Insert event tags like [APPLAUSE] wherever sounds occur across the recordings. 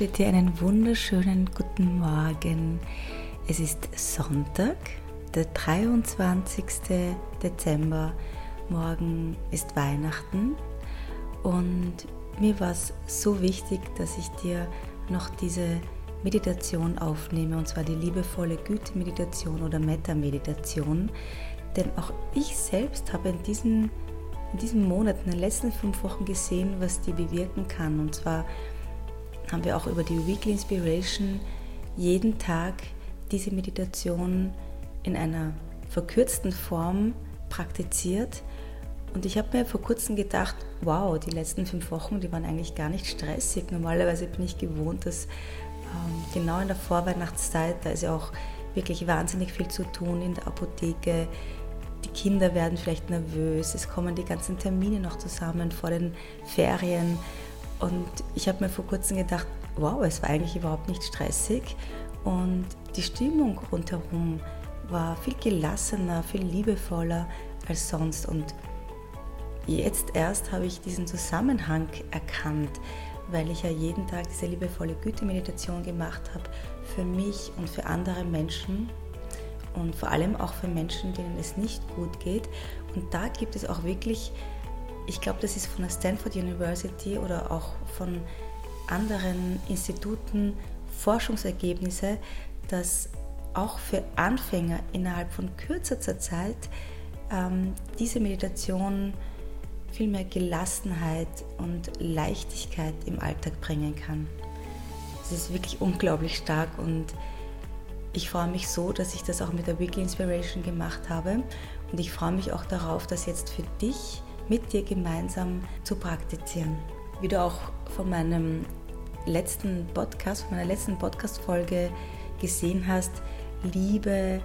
Wünsche dir einen wunderschönen guten Morgen. Es ist Sonntag, der 23. Dezember. Morgen ist Weihnachten und mir war es so wichtig, dass ich dir noch diese Meditation aufnehme, und zwar die liebevolle Güte-Meditation oder Metta-Meditation. Denn auch ich selbst habe in diesen, in diesen Monaten, in den letzten fünf Wochen gesehen, was die bewirken kann. Und zwar haben wir auch über die Weekly Inspiration jeden Tag diese Meditation in einer verkürzten Form praktiziert. Und ich habe mir vor kurzem gedacht, wow, die letzten fünf Wochen, die waren eigentlich gar nicht stressig. Normalerweise bin ich gewohnt, dass ähm, genau in der Vorweihnachtszeit, da ist ja auch wirklich wahnsinnig viel zu tun in der Apotheke. Die Kinder werden vielleicht nervös, es kommen die ganzen Termine noch zusammen vor den Ferien. Und ich habe mir vor kurzem gedacht, wow, es war eigentlich überhaupt nicht stressig und die Stimmung rundherum war viel gelassener, viel liebevoller als sonst. Und jetzt erst habe ich diesen Zusammenhang erkannt, weil ich ja jeden Tag diese liebevolle Güte-Meditation gemacht habe für mich und für andere Menschen und vor allem auch für Menschen, denen es nicht gut geht. Und da gibt es auch wirklich ich glaube, das ist von der Stanford University oder auch von anderen Instituten Forschungsergebnisse, dass auch für Anfänger innerhalb von kürzester Zeit ähm, diese Meditation viel mehr Gelassenheit und Leichtigkeit im Alltag bringen kann. Es ist wirklich unglaublich stark und ich freue mich so, dass ich das auch mit der Weekly Inspiration gemacht habe und ich freue mich auch darauf, dass jetzt für dich mit dir gemeinsam zu praktizieren. Wie du auch von meinem letzten Podcast, von meiner letzten Podcast-Folge gesehen hast, Liebe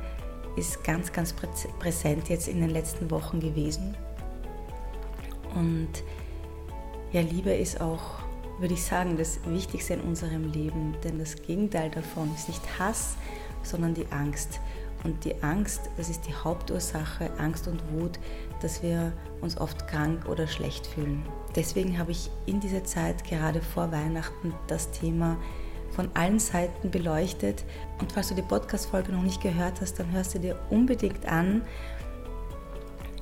ist ganz, ganz präsent jetzt in den letzten Wochen gewesen. Und ja, Liebe ist auch, würde ich sagen, das Wichtigste in unserem Leben, denn das Gegenteil davon ist nicht Hass, sondern die Angst. Und die Angst, das ist die Hauptursache, Angst und Wut, dass wir uns oft krank oder schlecht fühlen. Deswegen habe ich in dieser Zeit, gerade vor Weihnachten, das Thema von allen Seiten beleuchtet. Und falls du die Podcast-Folge noch nicht gehört hast, dann hörst du dir unbedingt an.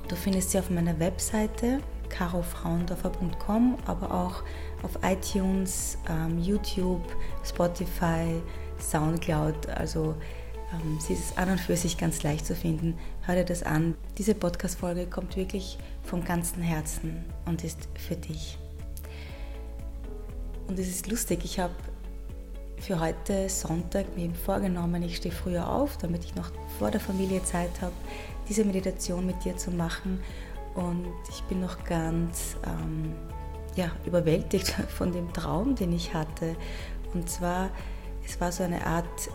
Du findest sie auf meiner Webseite carofrauendorfer.com, aber auch auf iTunes, ähm, YouTube, Spotify, Soundcloud. Also sie ist an und für sich ganz leicht zu finden. Hör dir das an. Diese Podcast-Folge kommt wirklich vom ganzen Herzen und ist für dich. Und es ist lustig, ich habe für heute Sonntag mir vorgenommen, ich stehe früher auf, damit ich noch vor der Familie Zeit habe, diese Meditation mit dir zu machen. Und ich bin noch ganz ähm, ja, überwältigt [LAUGHS] von dem Traum, den ich hatte. Und zwar, es war so eine Art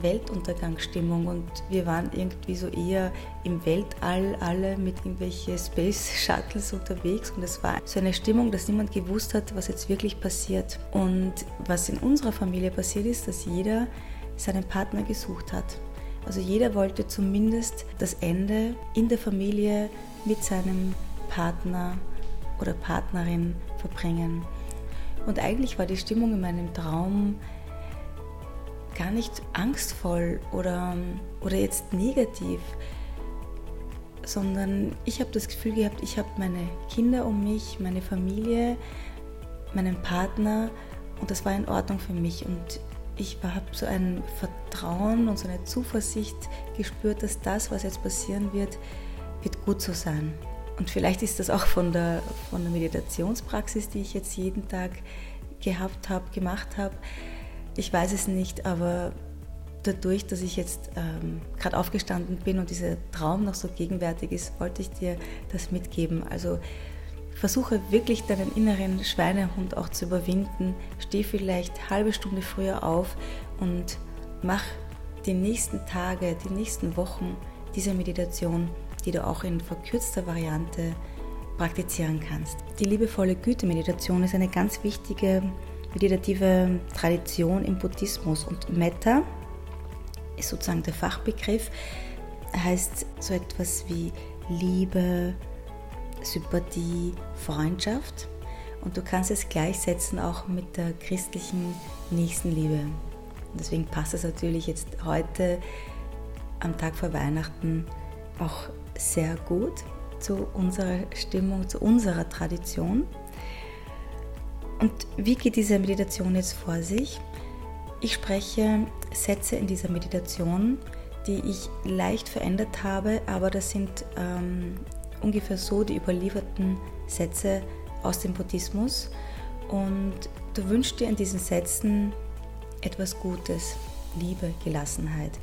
Weltuntergangsstimmung und wir waren irgendwie so eher im Weltall alle mit irgendwelchen Space [LAUGHS] Shuttles unterwegs und es war so eine Stimmung, dass niemand gewusst hat, was jetzt wirklich passiert. Und was in unserer Familie passiert ist, dass jeder seinen Partner gesucht hat. Also jeder wollte zumindest das Ende in der Familie mit seinem Partner oder Partnerin verbringen. Und eigentlich war die Stimmung in meinem Traum gar nicht angstvoll oder, oder jetzt negativ, sondern ich habe das Gefühl gehabt, ich habe meine Kinder um mich, meine Familie, meinen Partner und das war in Ordnung für mich und ich habe so ein Vertrauen und so eine Zuversicht gespürt, dass das, was jetzt passieren wird, wird gut so sein. Und vielleicht ist das auch von der, von der Meditationspraxis, die ich jetzt jeden Tag gehabt habe, gemacht habe, ich weiß es nicht, aber dadurch, dass ich jetzt ähm, gerade aufgestanden bin und dieser Traum noch so gegenwärtig ist, wollte ich dir das mitgeben. Also versuche wirklich deinen inneren Schweinehund auch zu überwinden. Steh vielleicht halbe Stunde früher auf und mach die nächsten Tage, die nächsten Wochen diese Meditation, die du auch in verkürzter Variante praktizieren kannst. Die liebevolle Güte-Meditation ist eine ganz wichtige meditative Tradition im Buddhismus. Und Metta ist sozusagen der Fachbegriff, heißt so etwas wie Liebe, Sympathie, Freundschaft. Und du kannst es gleichsetzen auch mit der christlichen Nächstenliebe. Deswegen passt es natürlich jetzt heute am Tag vor Weihnachten auch sehr gut zu unserer Stimmung, zu unserer Tradition. Und wie geht diese Meditation jetzt vor sich? Ich spreche Sätze in dieser Meditation, die ich leicht verändert habe, aber das sind ähm, ungefähr so die überlieferten Sätze aus dem Buddhismus. Und du wünschst dir in diesen Sätzen etwas Gutes, Liebe, Gelassenheit.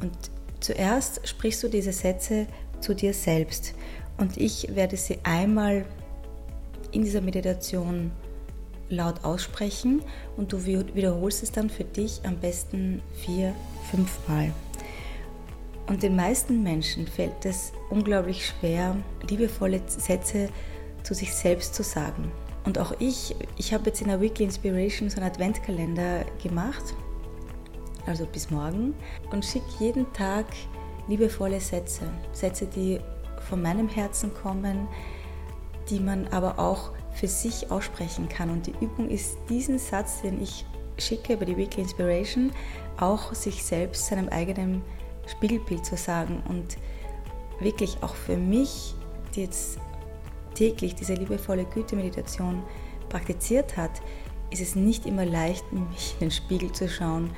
Und zuerst sprichst du diese Sätze zu dir selbst. Und ich werde sie einmal in dieser Meditation laut aussprechen und du wiederholst es dann für dich am besten vier, fünf Mal. Und den meisten Menschen fällt es unglaublich schwer, liebevolle Sätze zu sich selbst zu sagen. Und auch ich, ich habe jetzt in der Weekly Inspiration so einen Adventkalender gemacht, also bis morgen, und schicke jeden Tag liebevolle Sätze. Sätze, die von meinem Herzen kommen, die man aber auch für sich aussprechen kann. Und die Übung ist, diesen Satz, den ich schicke über die Weekly Inspiration, auch sich selbst, seinem eigenen Spiegelbild zu sagen. Und wirklich auch für mich, die jetzt täglich diese liebevolle Güte-Meditation praktiziert hat, ist es nicht immer leicht, mich in den Spiegel zu schauen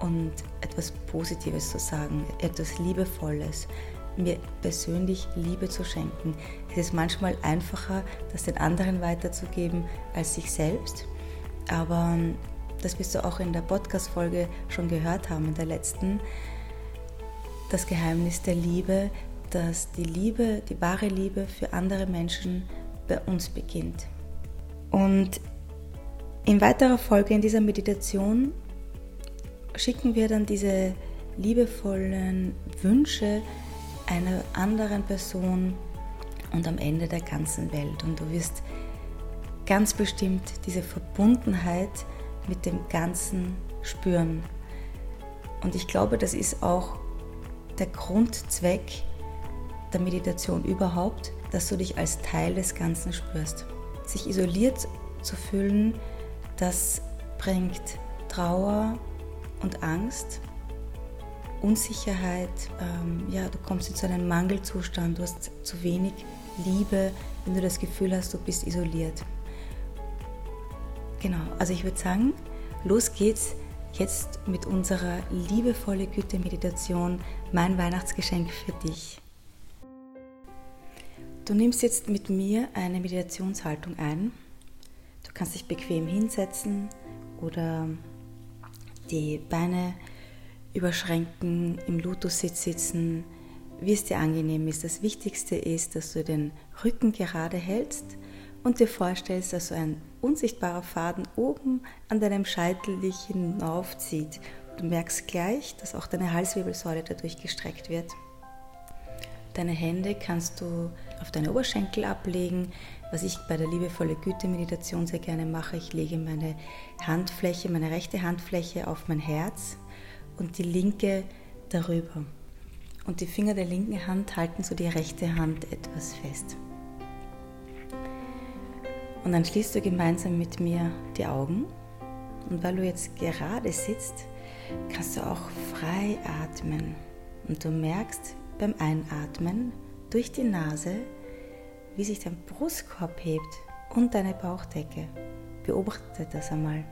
und etwas Positives zu sagen, etwas Liebevolles, mir persönlich Liebe zu schenken. Es ist manchmal einfacher, das den anderen weiterzugeben als sich selbst. Aber das wirst du auch in der Podcast-Folge schon gehört haben, in der letzten. Das Geheimnis der Liebe, dass die Liebe, die wahre Liebe für andere Menschen bei uns beginnt. Und in weiterer Folge in dieser Meditation schicken wir dann diese liebevollen Wünsche einer anderen Person und am Ende der ganzen Welt. Und du wirst ganz bestimmt diese Verbundenheit mit dem Ganzen spüren. Und ich glaube, das ist auch der Grundzweck der Meditation überhaupt, dass du dich als Teil des Ganzen spürst. Sich isoliert zu fühlen, das bringt Trauer und Angst, Unsicherheit, ähm, ja, du kommst in so einen Mangelzustand, du hast zu wenig Liebe, wenn du das Gefühl hast, du bist isoliert. Genau, also ich würde sagen, los geht's jetzt mit unserer liebevolle Güte-Meditation, mein Weihnachtsgeschenk für dich. Du nimmst jetzt mit mir eine Meditationshaltung ein. Du kannst dich bequem hinsetzen oder die Beine überschränken, im Lotussitz sitzen, wie es dir angenehm ist. Das Wichtigste ist, dass du den Rücken gerade hältst und dir vorstellst, dass so ein unsichtbarer Faden oben an deinem Scheitel dich hinaufzieht. Du merkst gleich, dass auch deine Halswirbelsäule dadurch gestreckt wird. Deine Hände kannst du auf deine Oberschenkel ablegen. Was ich bei der liebevolle Güte-Meditation sehr gerne mache, ich lege meine Handfläche, meine rechte Handfläche auf mein Herz und die linke darüber. Und die Finger der linken Hand halten so die rechte Hand etwas fest. Und dann schließt du gemeinsam mit mir die Augen. Und weil du jetzt gerade sitzt, kannst du auch frei atmen. Und du merkst, beim Einatmen durch die Nase, wie sich dein Brustkorb hebt und deine Bauchdecke. Beobachte das einmal.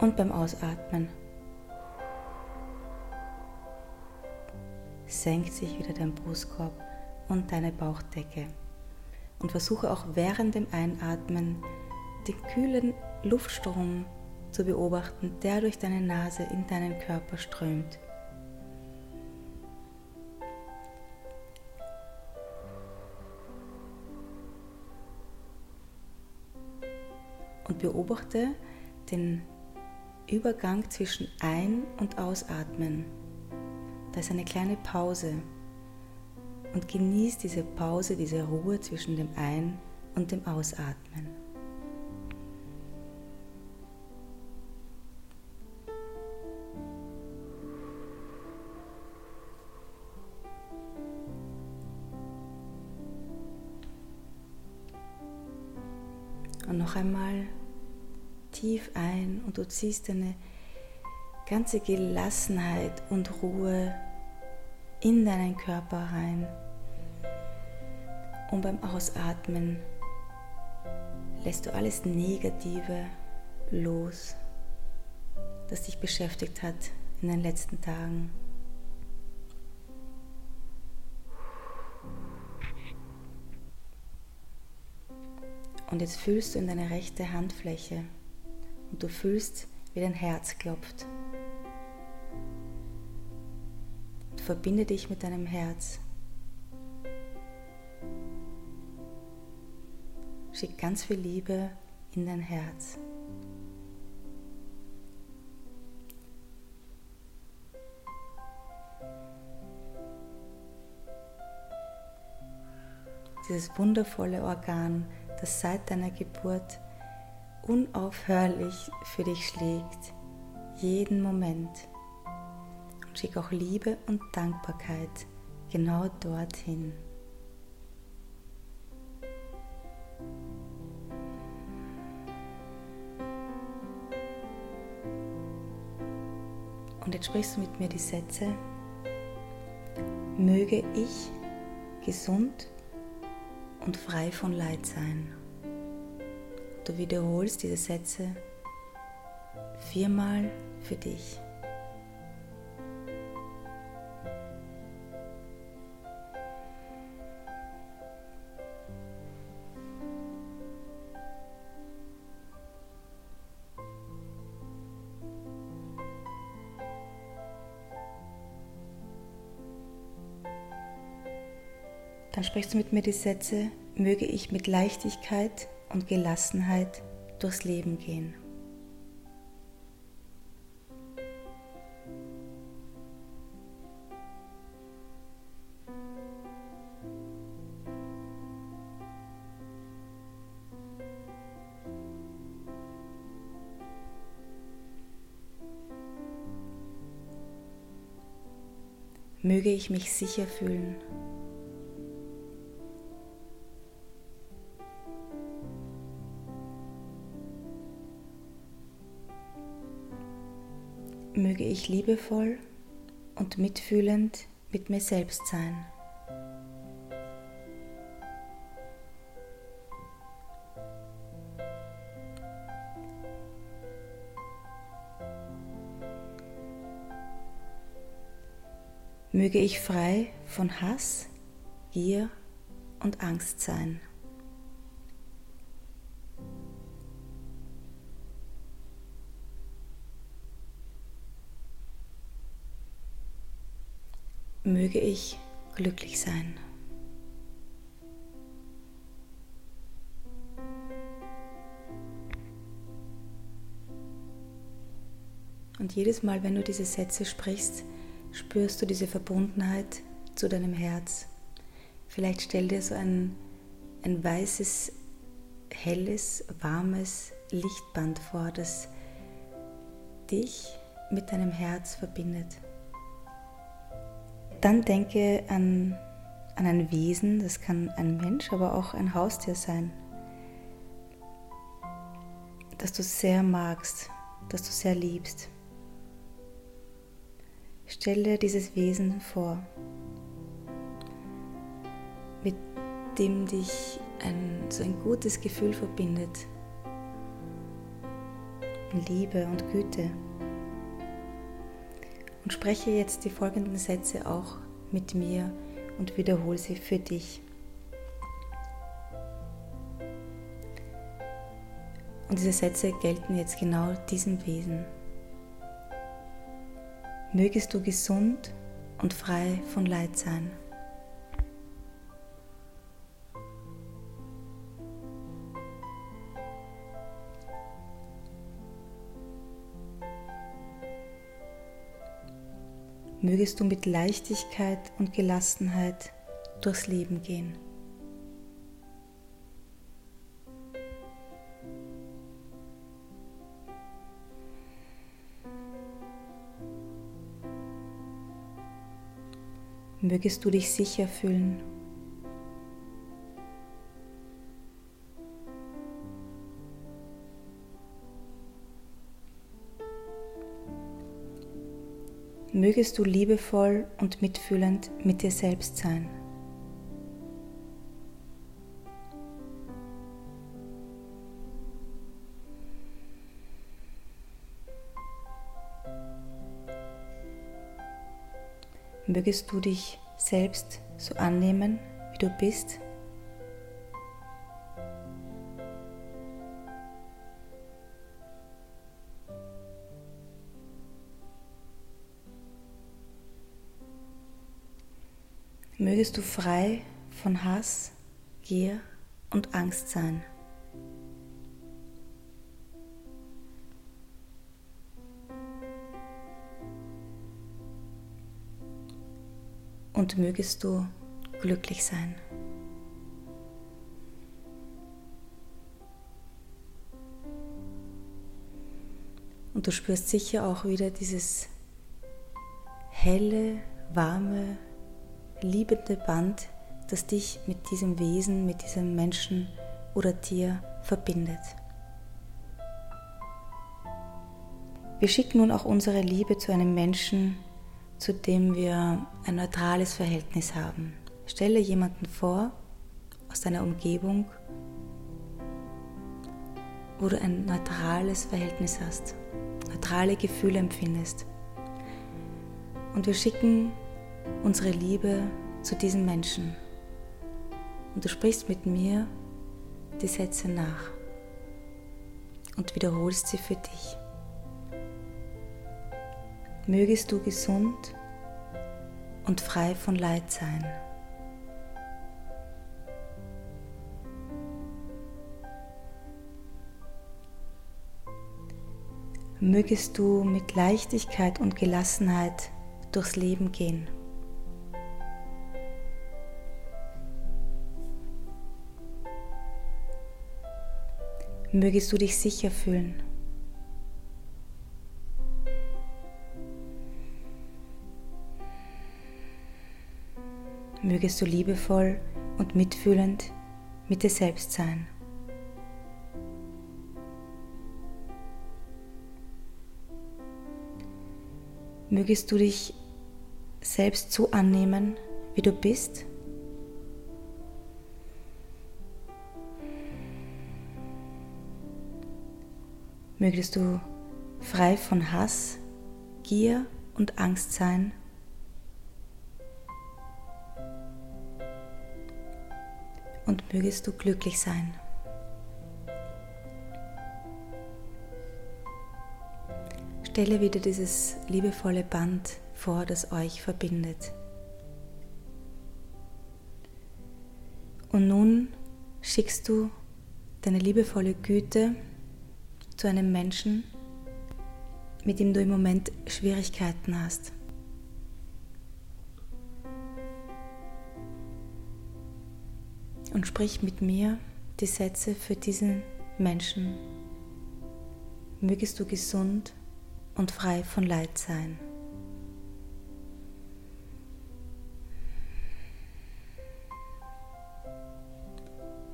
Und beim Ausatmen senkt sich wieder dein Brustkorb und deine Bauchdecke. Und versuche auch während dem Einatmen den kühlen Luftstrom zu beobachten, der durch deine Nase in deinen Körper strömt. und beobachte den Übergang zwischen Ein- und Ausatmen. Da ist eine kleine Pause und genieß diese Pause, diese Ruhe zwischen dem Ein- und dem Ausatmen. Und noch einmal tief ein und du ziehst deine ganze Gelassenheit und Ruhe in deinen Körper rein. Und beim Ausatmen lässt du alles Negative los, das dich beschäftigt hat in den letzten Tagen. Und jetzt fühlst du in deine rechte Handfläche und du fühlst, wie dein Herz klopft. Und verbinde dich mit deinem Herz. Schick ganz viel Liebe in dein Herz. Dieses wundervolle Organ, das seit deiner Geburt unaufhörlich für dich schlägt, jeden Moment. Und schick auch Liebe und Dankbarkeit genau dorthin. Und jetzt sprichst du mit mir die Sätze, möge ich gesund und frei von Leid sein. Du wiederholst diese Sätze viermal für dich. Dann sprichst du mit mir die Sätze, möge ich mit Leichtigkeit und Gelassenheit durchs Leben gehen. Möge ich mich sicher fühlen möge ich liebevoll und mitfühlend mit mir selbst sein. Möge ich frei von Hass, Gier und Angst sein. Möge ich glücklich sein. Und jedes Mal, wenn du diese Sätze sprichst, spürst du diese Verbundenheit zu deinem Herz. Vielleicht stell dir so ein, ein weißes, helles, warmes Lichtband vor, das dich mit deinem Herz verbindet. Dann denke an, an ein Wesen, das kann ein Mensch, aber auch ein Haustier sein, das du sehr magst, das du sehr liebst. Stell dir dieses Wesen vor, mit dem dich ein, so ein gutes Gefühl verbindet. Liebe und Güte und spreche jetzt die folgenden Sätze auch mit mir und wiederhole sie für dich. Und diese Sätze gelten jetzt genau diesem Wesen. Mögest du gesund und frei von Leid sein. Mögest du mit Leichtigkeit und Gelassenheit durchs Leben gehen. Mögest du dich sicher fühlen. Mögest du liebevoll und mitfühlend mit dir selbst sein. Mögest du dich selbst so annehmen, wie du bist? Mögest du frei von Hass, Gier und Angst sein. und mögest du glücklich sein. Und du spürst sicher auch wieder dieses helle, warme, liebende Band, das dich mit diesem Wesen, mit diesem Menschen oder Tier verbindet. Wir schicken nun auch unsere Liebe zu einem Menschen, zu dem wir ein neutrales Verhältnis haben. Stelle jemanden vor aus deiner Umgebung, wo du ein neutrales Verhältnis hast, neutrale Gefühle empfindest. Und wir schicken unsere Liebe zu diesem Menschen. Und du sprichst mit mir die Sätze nach und wiederholst sie für dich mögest du gesund und frei von Leid sein. Mögest du mit Leichtigkeit und Gelassenheit durchs Leben gehen. Mögest du dich sicher fühlen. mögest du liebevoll und mitfühlend mit dir selbst sein. Mögest du dich selbst so annehmen, wie du bist? Mögest du frei von Hass, Gier und Angst sein? und mögest du glücklich sein. Stelle wieder dieses liebevolle Band vor, das euch verbindet. Und nun schickst du deine liebevolle Güte zu einem Menschen, mit dem du im Moment Schwierigkeiten hast. und sprich mit mir die Sätze für diesen Menschen. Mögest du gesund und frei von Leid sein.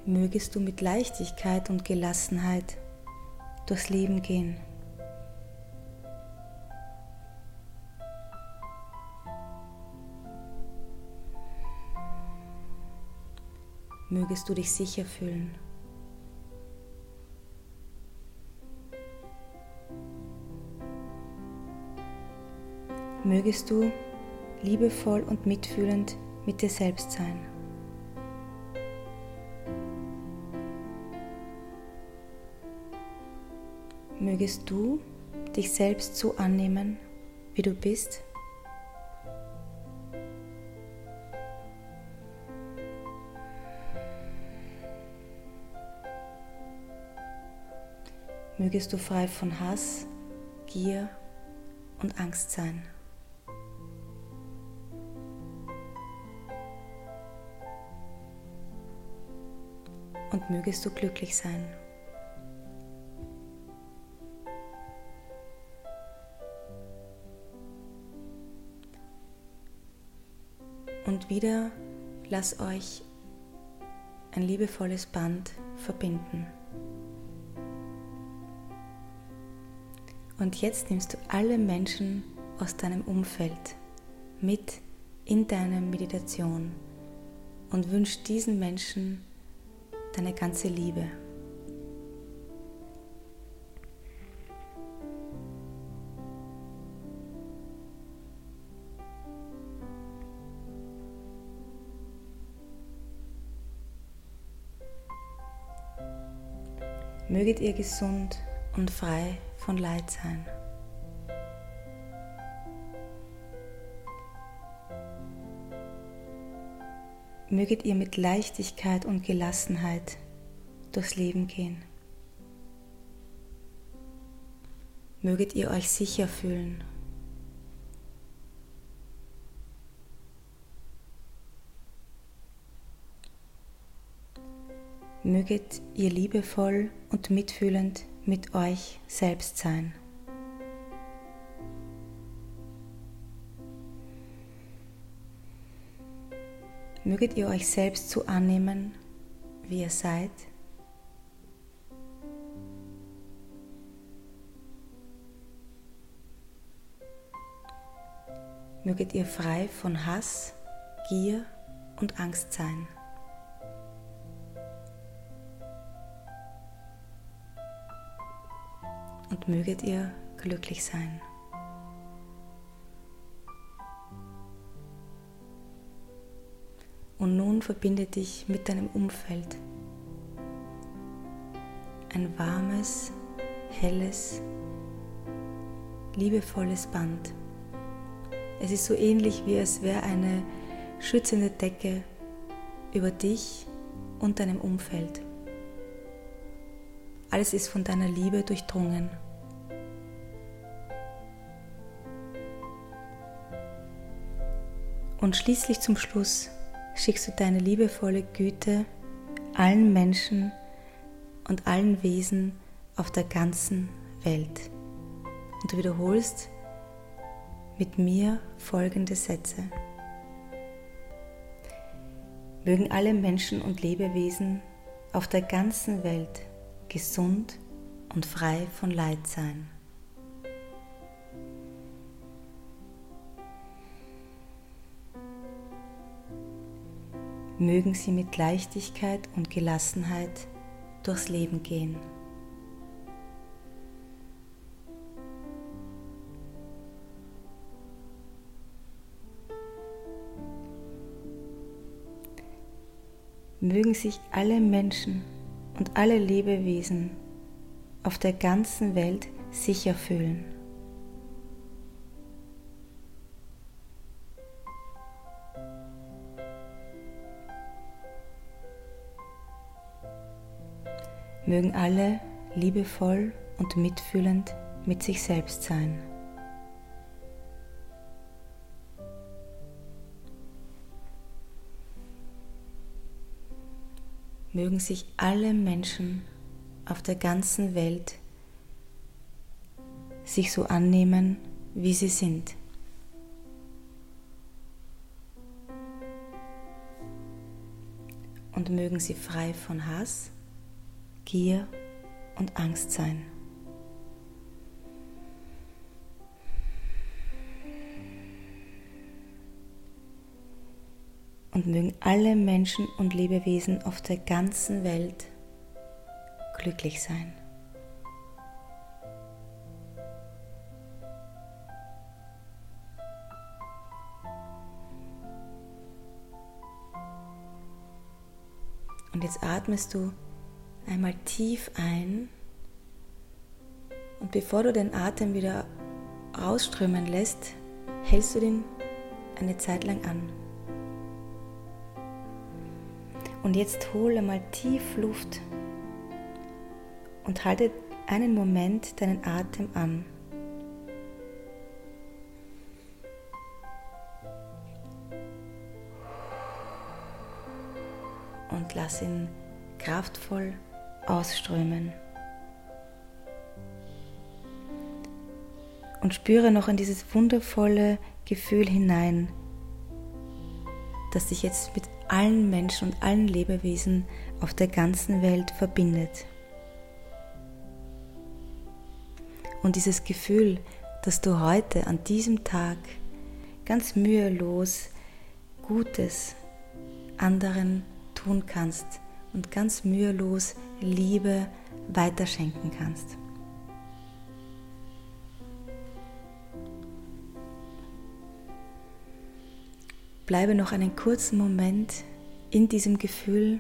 Mögest du mit Leichtigkeit und Gelassenheit durchs Leben gehen. mögest du dich sicher fühlen. Mögest du liebevoll und mitfühlend mit dir selbst sein. Mögest du dich selbst so annehmen, wie du bist mögest du frei von Hass, Gier und Angst sein. Und mögest du glücklich sein. Und wieder lass euch ein liebevolles Band verbinden. Und jetzt nimmst du alle Menschen aus deinem Umfeld mit in deine Meditation und wünsch diesen Menschen deine ganze Liebe. Möget ihr gesund und frei von Leid sein. Möget ihr mit Leichtigkeit und Gelassenheit durchs Leben gehen. Möget ihr euch sicher fühlen. Möget ihr liebevoll und mitfühlend mit euch selbst sein. Möget ihr euch selbst so annehmen, wie ihr seid. Möget ihr frei von Hass, Gier und Angst sein. Und möget ihr glücklich sein. Und nun verbinde dich mit deinem Umfeld. Ein warmes, helles, liebevolles Band. Es ist so ähnlich, wie es wäre eine schützende Decke über dich und deinem Umfeld. Alles ist von deiner Liebe durchdrungen. Und schließlich zum Schluss schickst du deine liebevolle Güte allen Menschen und allen Wesen auf der ganzen Welt. Und du wiederholst mit mir folgende Sätze. Mögen alle Menschen und Lebewesen auf der ganzen Welt gesund und frei von Leid sein. Mögen Sie mit Leichtigkeit und Gelassenheit durchs Leben gehen. Mögen sich alle Menschen und alle Lebewesen auf der ganzen Welt sicher fühlen. Mögen alle liebevoll und mitfühlend mit sich selbst sein. Mögen sich alle Menschen auf der ganzen Welt sich so annehmen, wie sie sind. Und mögen sie frei von Hass, Gier und Angst sein. Und mögen alle Menschen und Lebewesen auf der ganzen Welt glücklich sein. Und jetzt atmest du einmal tief ein und bevor du den Atem wieder rausströmen lässt, hältst du den eine Zeit lang an. Und jetzt hole mal tief Luft und halte einen Moment deinen Atem an. Und lass ihn kraftvoll ausströmen. Und spüre noch in dieses wundervolle Gefühl hinein, das dich jetzt mit allen Menschen und allen Lebewesen auf der ganzen Welt verbindet. Und dieses Gefühl dass du heute an diesem Tag ganz mühelos Gutes anderen tun kannst und ganz mühelos Liebe weiterschenken kannst. Bleibe noch einen kurzen Moment in diesem Gefühl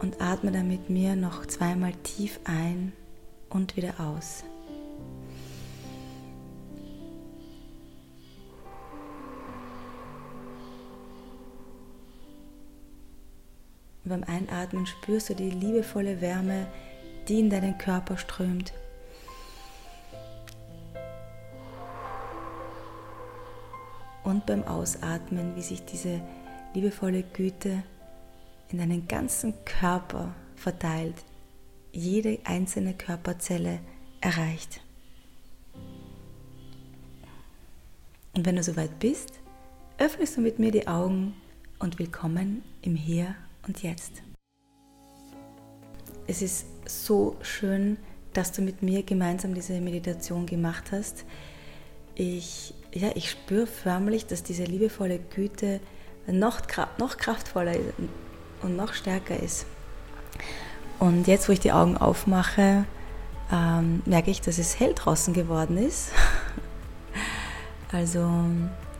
und atme dann mit mir noch zweimal tief ein und wieder aus. Und beim Einatmen spürst du die liebevolle Wärme, die in deinen Körper strömt. Und beim Ausatmen, wie sich diese liebevolle Güte in deinen ganzen Körper verteilt, jede einzelne Körperzelle erreicht. Und wenn du soweit bist, öffnest du mit mir die Augen und willkommen im Hier und Jetzt. Es ist so schön, dass du mit mir gemeinsam diese Meditation gemacht hast. Ich, ja, ich spüre förmlich, dass diese liebevolle Güte noch, noch kraftvoller und noch stärker ist. Und jetzt, wo ich die Augen aufmache, ähm, merke ich, dass es hell draußen geworden ist. [LAUGHS] also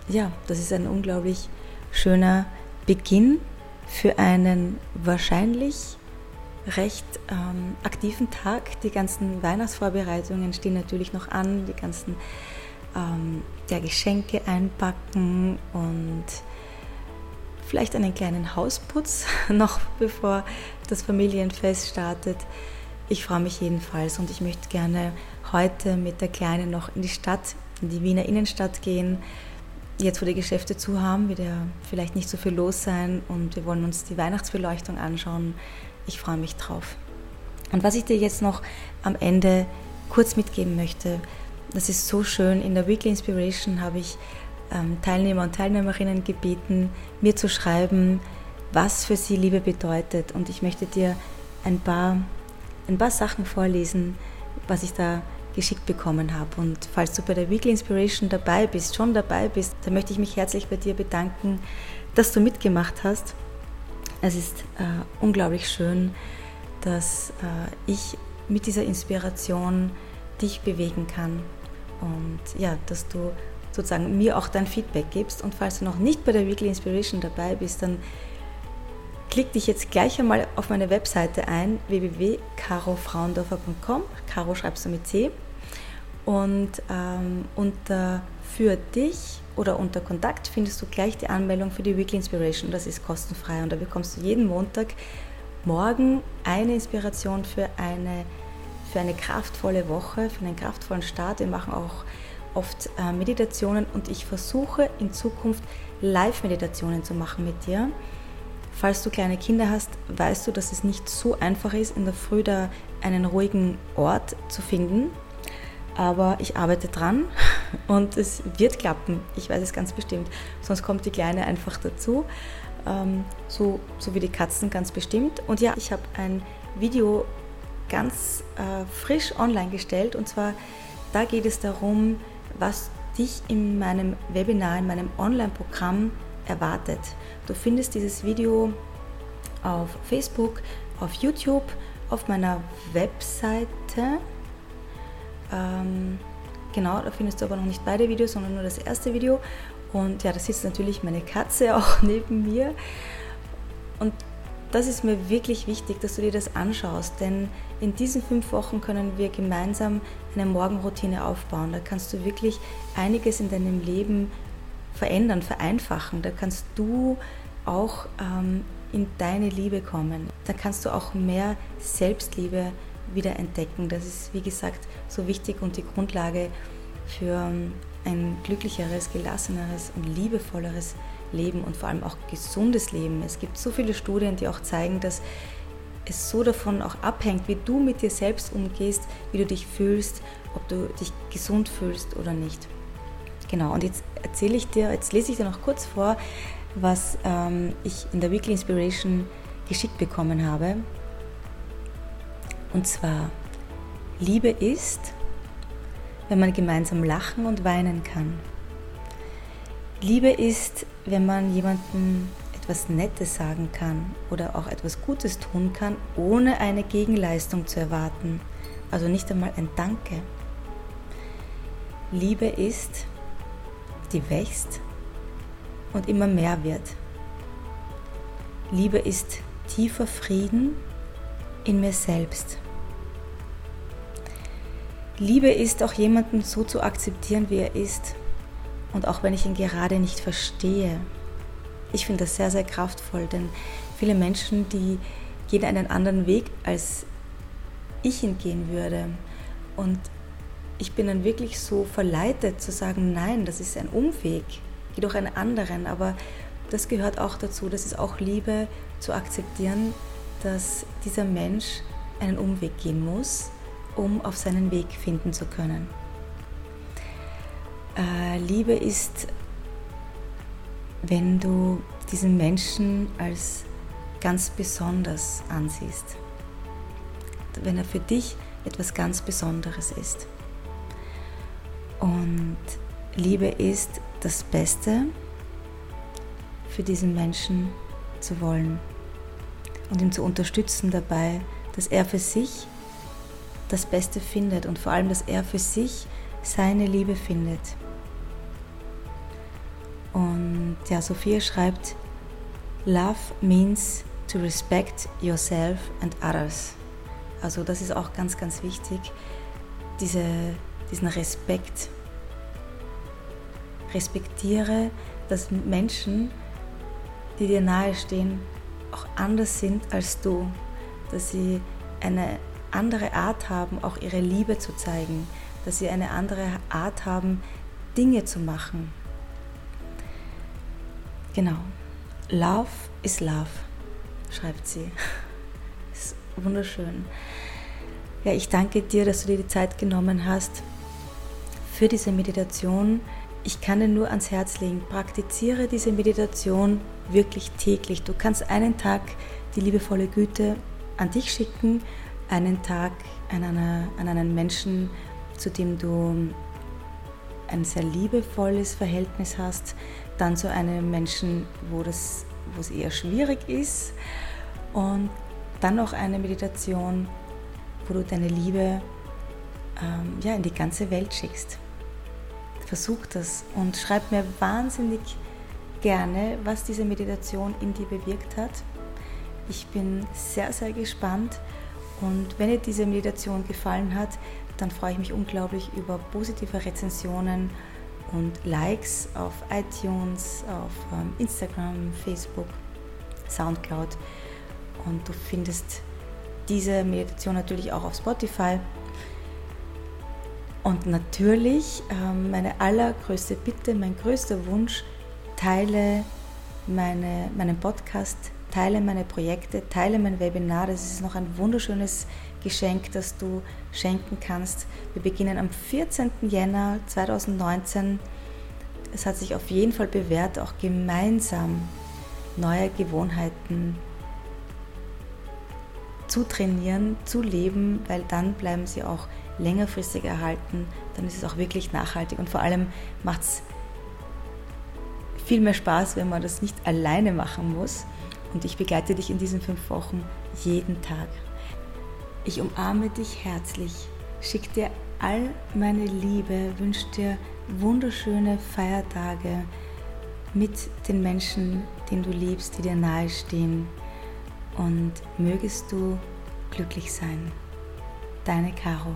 ja, das ist ein unglaublich schöner Beginn für einen wahrscheinlich recht ähm, aktiven Tag. Die ganzen Weihnachtsvorbereitungen stehen natürlich noch an, die ganzen ähm, der Geschenke einpacken und vielleicht einen kleinen Hausputz [LAUGHS] noch bevor das Familienfest startet. Ich freue mich jedenfalls und ich möchte gerne heute mit der Kleinen noch in die Stadt, in die Wiener Innenstadt gehen. Jetzt, wo die Geschäfte zu haben, wird ja vielleicht nicht so viel los sein und wir wollen uns die Weihnachtsbeleuchtung anschauen. Ich freue mich drauf. Und was ich dir jetzt noch am Ende kurz mitgeben möchte, das ist so schön. In der Weekly Inspiration habe ich ähm, Teilnehmer und Teilnehmerinnen gebeten, mir zu schreiben, was für sie Liebe bedeutet. Und ich möchte dir ein paar, ein paar Sachen vorlesen, was ich da geschickt bekommen habe. Und falls du bei der Weekly Inspiration dabei bist, schon dabei bist, dann möchte ich mich herzlich bei dir bedanken, dass du mitgemacht hast. Es ist äh, unglaublich schön, dass äh, ich mit dieser Inspiration dich bewegen kann. Und ja, dass du sozusagen mir auch dein Feedback gibst. Und falls du noch nicht bei der Weekly Inspiration dabei bist, dann klick dich jetzt gleich einmal auf meine Webseite ein, www.carofrauendorfer.com. Caro schreibst du mit C. Und ähm, unter für dich oder unter Kontakt findest du gleich die Anmeldung für die Weekly Inspiration. Das ist kostenfrei und da bekommst du jeden Montag morgen eine Inspiration für eine, für eine kraftvolle Woche, für einen kraftvollen Start. Wir machen auch oft äh, Meditationen und ich versuche in Zukunft Live-Meditationen zu machen mit dir. Falls du kleine Kinder hast, weißt du, dass es nicht so einfach ist, in der Früh da einen ruhigen Ort zu finden. Aber ich arbeite dran [LAUGHS] und es wird klappen. Ich weiß es ganz bestimmt. Sonst kommt die Kleine einfach dazu. Ähm, so, so wie die Katzen ganz bestimmt. Und ja, ich habe ein Video ganz äh, frisch online gestellt. Und zwar, da geht es darum, was dich in meinem Webinar, in meinem Online-Programm erwartet. Du findest dieses Video auf Facebook, auf YouTube, auf meiner Webseite. Ähm, genau, da findest du aber noch nicht beide Videos, sondern nur das erste Video. Und ja, da sitzt natürlich meine Katze [LAUGHS] auch neben mir. Und das ist mir wirklich wichtig, dass du dir das anschaust, denn in diesen fünf Wochen können wir gemeinsam eine Morgenroutine aufbauen. Da kannst du wirklich einiges in deinem Leben verändern, vereinfachen. Da kannst du auch ähm, in deine Liebe kommen. Da kannst du auch mehr Selbstliebe wieder entdecken. Das ist, wie gesagt, so wichtig und die Grundlage für ähm, ein glücklicheres, gelasseneres und liebevolleres Leben Leben und vor allem auch gesundes Leben. Es gibt so viele Studien, die auch zeigen, dass es so davon auch abhängt, wie du mit dir selbst umgehst, wie du dich fühlst, ob du dich gesund fühlst oder nicht. Genau, und jetzt erzähle ich dir, jetzt lese ich dir noch kurz vor, was ähm, ich in der Weekly Inspiration geschickt bekommen habe. Und zwar, Liebe ist, wenn man gemeinsam lachen und weinen kann. Liebe ist, wenn man jemandem etwas Nettes sagen kann oder auch etwas Gutes tun kann, ohne eine Gegenleistung zu erwarten. Also nicht einmal ein Danke. Liebe ist, die wächst und immer mehr wird. Liebe ist tiefer Frieden in mir selbst. Liebe ist auch jemanden so zu akzeptieren, wie er ist. Und auch wenn ich ihn gerade nicht verstehe. Ich finde das sehr, sehr kraftvoll, denn viele Menschen, die gehen einen anderen Weg, als ich ihn gehen würde. Und ich bin dann wirklich so verleitet zu sagen, nein, das ist ein Umweg, geh doch einen anderen. Aber das gehört auch dazu, das ist auch Liebe zu akzeptieren, dass dieser Mensch einen Umweg gehen muss um auf seinen Weg finden zu können. Äh, Liebe ist, wenn du diesen Menschen als ganz besonders ansiehst, wenn er für dich etwas ganz Besonderes ist. Und Liebe ist das Beste für diesen Menschen zu wollen und ihn zu unterstützen dabei, dass er für sich das Beste findet und vor allem, dass er für sich seine Liebe findet. Ja, Sophia schreibt, Love means to respect yourself and others. Also das ist auch ganz, ganz wichtig, diese, diesen Respekt. Respektiere, dass Menschen, die dir nahestehen, auch anders sind als du, dass sie eine andere Art haben, auch ihre Liebe zu zeigen, dass sie eine andere Art haben, Dinge zu machen. Genau. Love is love, schreibt sie. [LAUGHS] ist wunderschön. Ja, ich danke dir, dass du dir die Zeit genommen hast für diese Meditation. Ich kann dir nur ans Herz legen, praktiziere diese Meditation wirklich täglich. Du kannst einen Tag die liebevolle Güte an dich schicken einen Tag an, einer, an einen Menschen, zu dem du ein sehr liebevolles Verhältnis hast, dann zu einem Menschen, wo, das, wo es eher schwierig ist und dann noch eine Meditation, wo du deine Liebe ähm, ja, in die ganze Welt schickst. Versuch das und schreib mir wahnsinnig gerne, was diese Meditation in dir bewirkt hat. Ich bin sehr, sehr gespannt und wenn dir diese Meditation gefallen hat, dann freue ich mich unglaublich über positive Rezensionen und Likes auf iTunes, auf ähm, Instagram, Facebook, Soundcloud. Und du findest diese Meditation natürlich auch auf Spotify. Und natürlich ähm, meine allergrößte Bitte, mein größter Wunsch, teile meine, meinen Podcast teile meine Projekte, teile mein Webinar. Das ist noch ein wunderschönes Geschenk, das du schenken kannst. Wir beginnen am 14. Jänner 2019. Es hat sich auf jeden Fall bewährt, auch gemeinsam neue Gewohnheiten zu trainieren, zu leben, weil dann bleiben sie auch längerfristig erhalten. Dann ist es auch wirklich nachhaltig und vor allem macht es viel mehr Spaß, wenn man das nicht alleine machen muss und ich begleite dich in diesen fünf Wochen jeden Tag. Ich umarme dich herzlich, schicke dir all meine Liebe, wünsche dir wunderschöne Feiertage mit den Menschen, den du liebst, die dir nahestehen und mögest du glücklich sein. Deine Caro.